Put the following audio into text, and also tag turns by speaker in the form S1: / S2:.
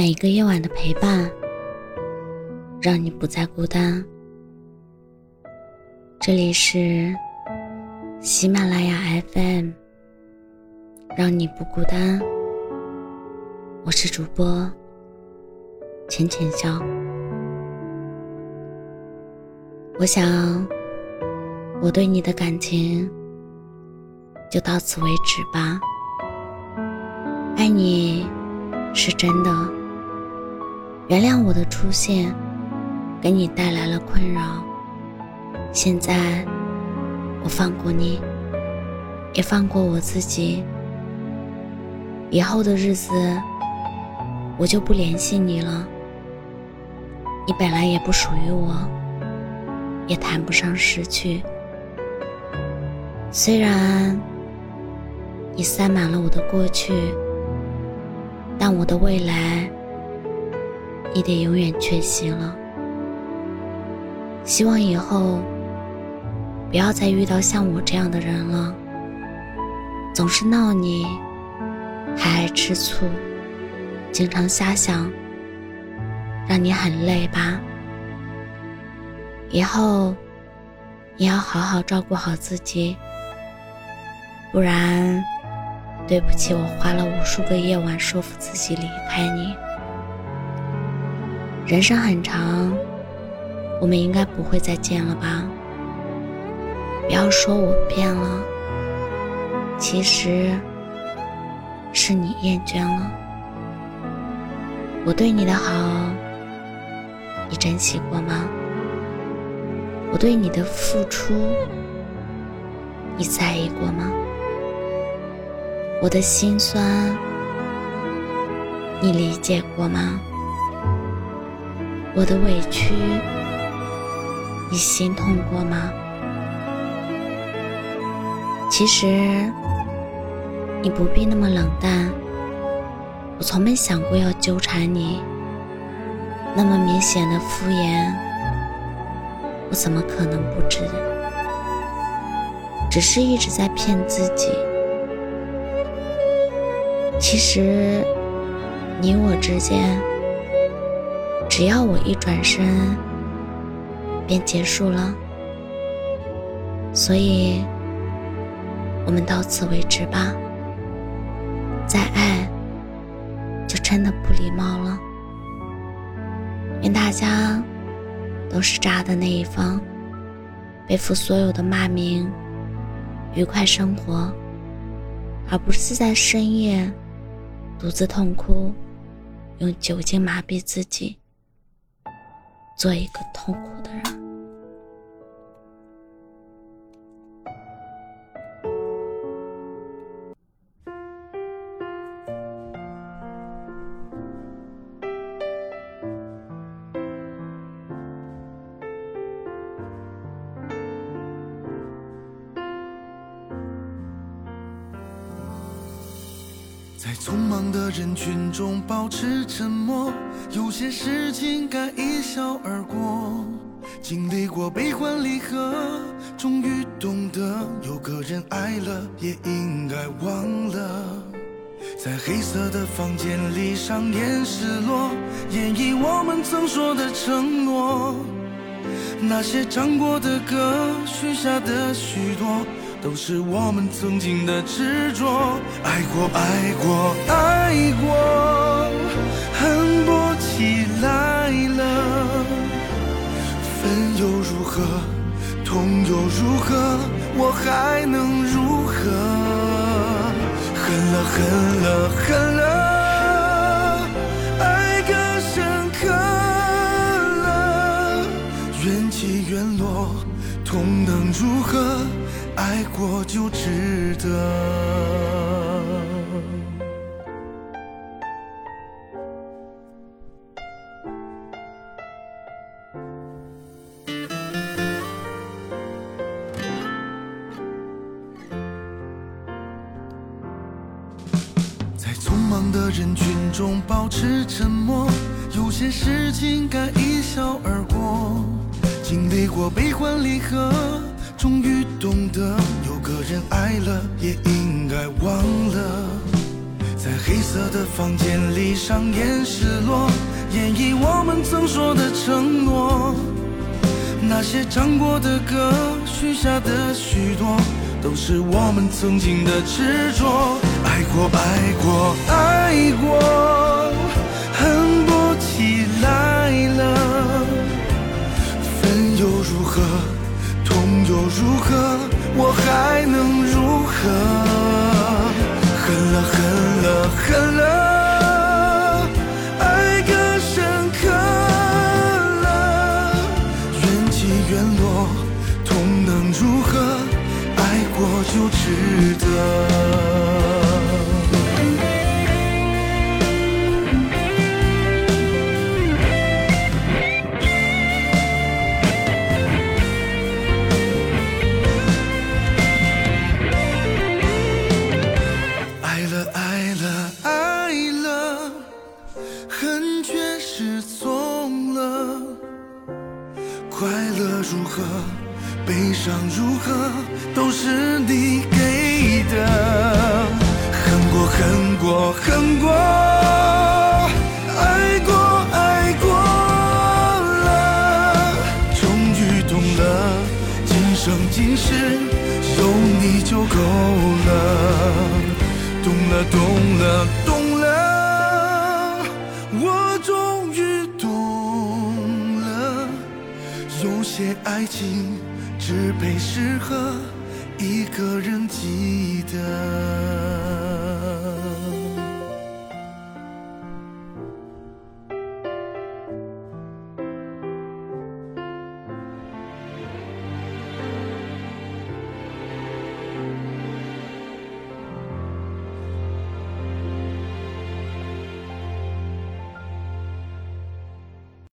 S1: 每一个夜晚的陪伴，让你不再孤单。这里是喜马拉雅 FM，让你不孤单。我是主播浅浅笑。我想，我对你的感情就到此为止吧。爱你是真的，原谅我的出现给你带来了困扰。现在我放过你，也放过我自己。以后的日子我就不联系你了。你本来也不属于我。也谈不上失去。虽然你塞满了我的过去，但我的未来你得永远缺席了。希望以后不要再遇到像我这样的人了，总是闹你，还爱吃醋，经常瞎想，让你很累吧。以后，你要好好照顾好自己，不然，对不起，我花了无数个夜晚说服自己离开你。人生很长，我们应该不会再见了吧？不要说我变了，其实是你厌倦了。我对你的好，你珍惜过吗？我对你的付出，你在意过吗？我的心酸，你理解过吗？我的委屈，你心痛过吗？其实，你不必那么冷淡。我从没想过要纠缠你，那么明显的敷衍。我怎么可能不知？只是一直在骗自己。其实，你我之间，只要我一转身，便结束了。所以，我们到此为止吧。再爱，就真的不礼貌了。愿大家。都是渣的那一方，背负所有的骂名，愉快生活，而不是在深夜独自痛哭，用酒精麻痹自己，做一个痛苦的人。
S2: 匆忙的人群中保持沉默，有些事情该一笑而过。经历过悲欢离合，终于懂得有个人爱了也应该忘了。在黑色的房间里上演失落，演绎我们曾说的承诺。那些唱过的歌，许下的许多。都是我们曾经的执着，爱过，爱过，爱过，恨不起来了。分又如何，痛又如何，我还能如何？恨了，恨了，恨了，爱更深刻了。缘起缘落，痛能如何？爱过就值得。在匆忙的人群中保持沉默，有些事情该一笑而过。经历过悲欢离合。终于懂得，有个人爱了也应该忘了。在黑色的房间里上演失落，演绎我们曾说的承诺。那些唱过的歌，许下的许多，都是我们曾经的执着。爱过，爱过，爱过，恨不起来了。分又如何，如何，我还能如何？恨了，恨了，恨了。爱更深刻了，缘起缘落，痛能如何？爱过就值得。爱了，爱了，爱了，恨却失踪了。快乐如何，悲伤如何，都是你给的。恨过，恨过，恨过，爱过，爱过了，终于懂了，今生今世有你就够。了，懂了，懂了，我终于懂了。有些爱情只配适合一个人记得。